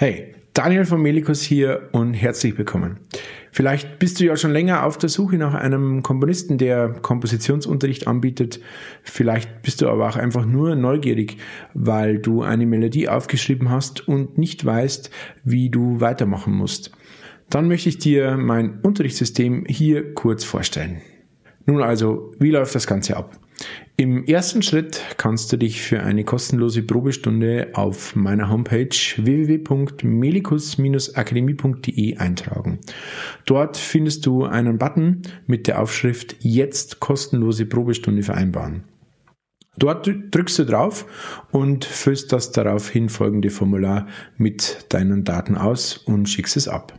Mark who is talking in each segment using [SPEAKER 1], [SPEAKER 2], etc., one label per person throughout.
[SPEAKER 1] Hey, Daniel von Melikus hier und herzlich willkommen. Vielleicht bist du ja schon länger auf der Suche nach einem Komponisten, der Kompositionsunterricht anbietet. Vielleicht bist du aber auch einfach nur neugierig, weil du eine Melodie aufgeschrieben hast und nicht weißt, wie du weitermachen musst. Dann möchte ich dir mein Unterrichtssystem hier kurz vorstellen. Nun also, wie läuft das Ganze ab? Im ersten Schritt kannst du dich für eine kostenlose Probestunde auf meiner Homepage www.melikus-akademie.de eintragen. Dort findest du einen Button mit der Aufschrift Jetzt kostenlose Probestunde vereinbaren. Dort drückst du drauf und füllst das daraufhin folgende Formular mit deinen Daten aus und schickst es ab.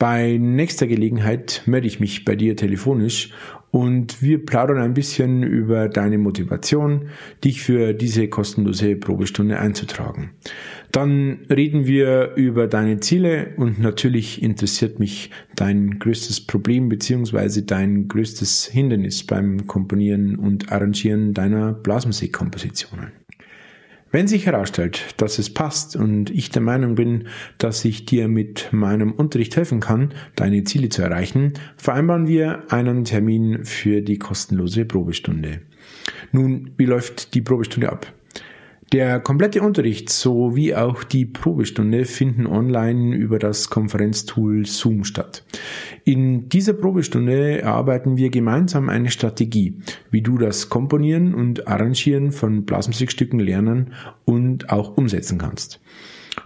[SPEAKER 1] Bei nächster Gelegenheit melde ich mich bei dir telefonisch und wir plaudern ein bisschen über deine Motivation, dich für diese kostenlose Probestunde einzutragen. Dann reden wir über deine Ziele und natürlich interessiert mich dein größtes Problem beziehungsweise dein größtes Hindernis beim Komponieren und Arrangieren deiner Blasmusikkompositionen. Wenn sich herausstellt, dass es passt und ich der Meinung bin, dass ich dir mit meinem Unterricht helfen kann, deine Ziele zu erreichen, vereinbaren wir einen Termin für die kostenlose Probestunde. Nun, wie läuft die Probestunde ab? Der komplette Unterricht sowie auch die Probestunde finden online über das Konferenztool Zoom statt. In dieser Probestunde erarbeiten wir gemeinsam eine Strategie, wie du das Komponieren und Arrangieren von Blasmusikstücken lernen und auch umsetzen kannst.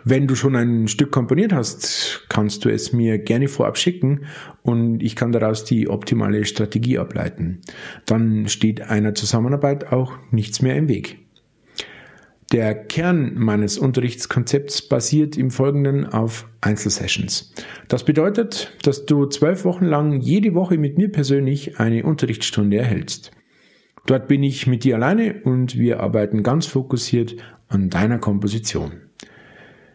[SPEAKER 1] Wenn du schon ein Stück komponiert hast, kannst du es mir gerne vorab schicken und ich kann daraus die optimale Strategie ableiten. Dann steht einer Zusammenarbeit auch nichts mehr im Weg. Der Kern meines Unterrichtskonzepts basiert im Folgenden auf Einzelsessions. Das bedeutet, dass du zwölf Wochen lang jede Woche mit mir persönlich eine Unterrichtsstunde erhältst. Dort bin ich mit dir alleine und wir arbeiten ganz fokussiert an deiner Komposition.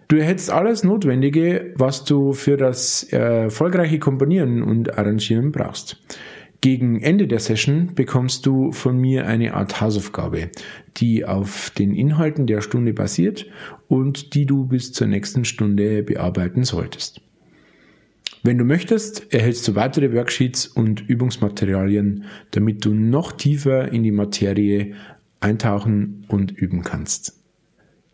[SPEAKER 1] Du erhältst alles Notwendige, was du für das erfolgreiche Komponieren und Arrangieren brauchst. Gegen Ende der Session bekommst du von mir eine Art Hausaufgabe, die auf den Inhalten der Stunde basiert und die du bis zur nächsten Stunde bearbeiten solltest. Wenn du möchtest, erhältst du weitere Worksheets und Übungsmaterialien, damit du noch tiefer in die Materie eintauchen und üben kannst.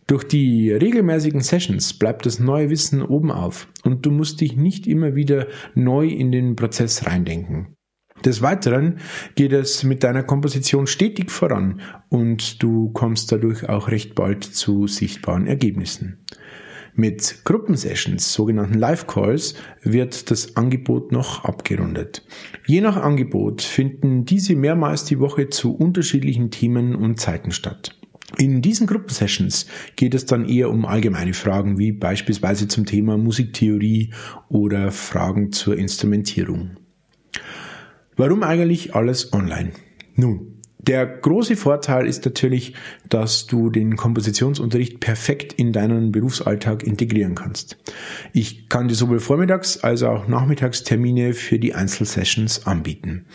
[SPEAKER 1] Durch die regelmäßigen Sessions bleibt das neue Wissen oben auf und du musst dich nicht immer wieder neu in den Prozess reindenken. Des Weiteren geht es mit deiner Komposition stetig voran und du kommst dadurch auch recht bald zu sichtbaren Ergebnissen. Mit Gruppensessions, sogenannten Live-Calls, wird das Angebot noch abgerundet. Je nach Angebot finden diese mehrmals die Woche zu unterschiedlichen Themen und Zeiten statt. In diesen Gruppensessions geht es dann eher um allgemeine Fragen wie beispielsweise zum Thema Musiktheorie oder Fragen zur Instrumentierung. Warum eigentlich alles online? Nun, der große Vorteil ist natürlich, dass du den Kompositionsunterricht perfekt in deinen Berufsalltag integrieren kannst. Ich kann dir sowohl Vormittags- als auch Nachmittagstermine für die Einzelsessions anbieten.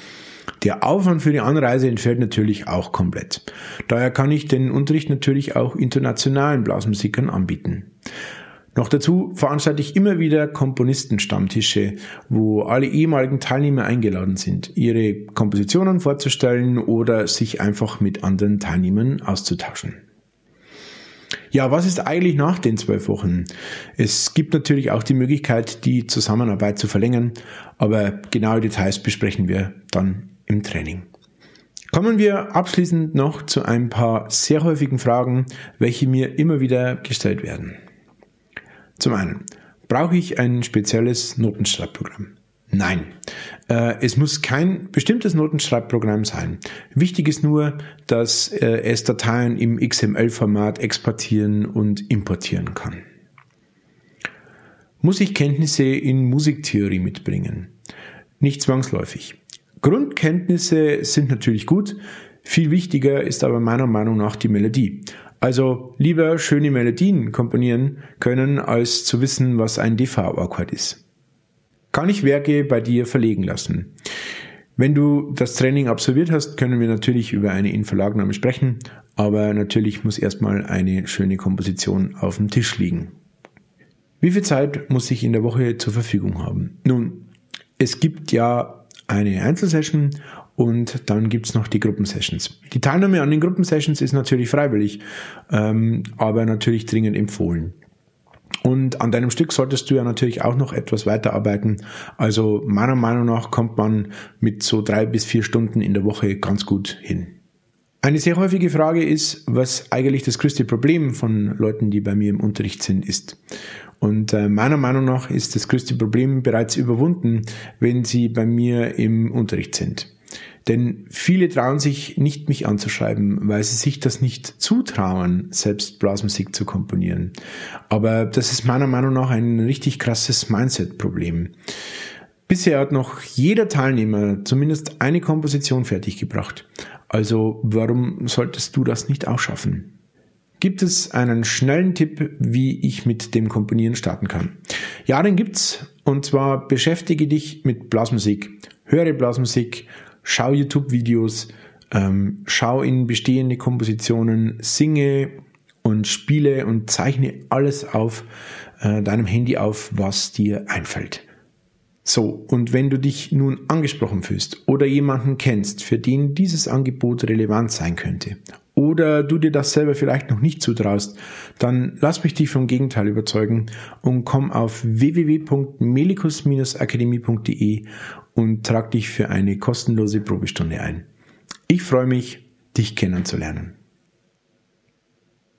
[SPEAKER 1] Der Aufwand für die Anreise entfällt natürlich auch komplett. Daher kann ich den Unterricht natürlich auch internationalen Blasmusikern anbieten. Noch dazu veranstalte ich immer wieder Komponistenstammtische, wo alle ehemaligen Teilnehmer eingeladen sind, ihre Kompositionen vorzustellen oder sich einfach mit anderen Teilnehmern auszutauschen. Ja, was ist eigentlich nach den zwölf Wochen? Es gibt natürlich auch die Möglichkeit, die Zusammenarbeit zu verlängern, aber genaue Details besprechen wir dann im Training. Kommen wir abschließend noch zu ein paar sehr häufigen Fragen, welche mir immer wieder gestellt werden. Zum einen, brauche ich ein spezielles Notenschreibprogramm? Nein, äh, es muss kein bestimmtes Notenschreibprogramm sein. Wichtig ist nur, dass äh, es Dateien im XML-Format exportieren und importieren kann. Muss ich Kenntnisse in Musiktheorie mitbringen? Nicht zwangsläufig. Grundkenntnisse sind natürlich gut, viel wichtiger ist aber meiner Meinung nach die Melodie. Also lieber schöne Melodien komponieren können, als zu wissen, was ein DV-Akkord ist. Kann ich Werke bei dir verlegen lassen? Wenn du das Training absolviert hast, können wir natürlich über eine Inverlagnahme sprechen, aber natürlich muss erstmal eine schöne Komposition auf dem Tisch liegen. Wie viel Zeit muss ich in der Woche zur Verfügung haben? Nun, es gibt ja eine Einzelsession und dann gibt's noch die Gruppensessions. Die Teilnahme an den Gruppensessions ist natürlich freiwillig, ähm, aber natürlich dringend empfohlen. Und an deinem Stück solltest du ja natürlich auch noch etwas weiterarbeiten. Also meiner Meinung nach kommt man mit so drei bis vier Stunden in der Woche ganz gut hin. Eine sehr häufige Frage ist, was eigentlich das größte Problem von Leuten, die bei mir im Unterricht sind, ist. Und äh, meiner Meinung nach ist das größte Problem bereits überwunden, wenn sie bei mir im Unterricht sind. Denn viele trauen sich nicht, mich anzuschreiben, weil sie sich das nicht zutrauen, selbst Blasmusik zu komponieren. Aber das ist meiner Meinung nach ein richtig krasses Mindset-Problem. Bisher hat noch jeder Teilnehmer zumindest eine Komposition fertiggebracht. Also warum solltest du das nicht auch schaffen? Gibt es einen schnellen Tipp, wie ich mit dem Komponieren starten kann? Ja, den gibt's. Und zwar beschäftige dich mit Blasmusik. Höre Blasmusik, schau YouTube-Videos, ähm, schau in bestehende Kompositionen, singe und spiele und zeichne alles auf äh, deinem Handy auf, was dir einfällt. So, und wenn du dich nun angesprochen fühlst oder jemanden kennst, für den dieses Angebot relevant sein könnte, oder du dir das selber vielleicht noch nicht zutraust, dann lass mich dich vom Gegenteil überzeugen und komm auf www.melikus-akademie.de und trag dich für eine kostenlose Probestunde ein. Ich freue mich, dich kennenzulernen.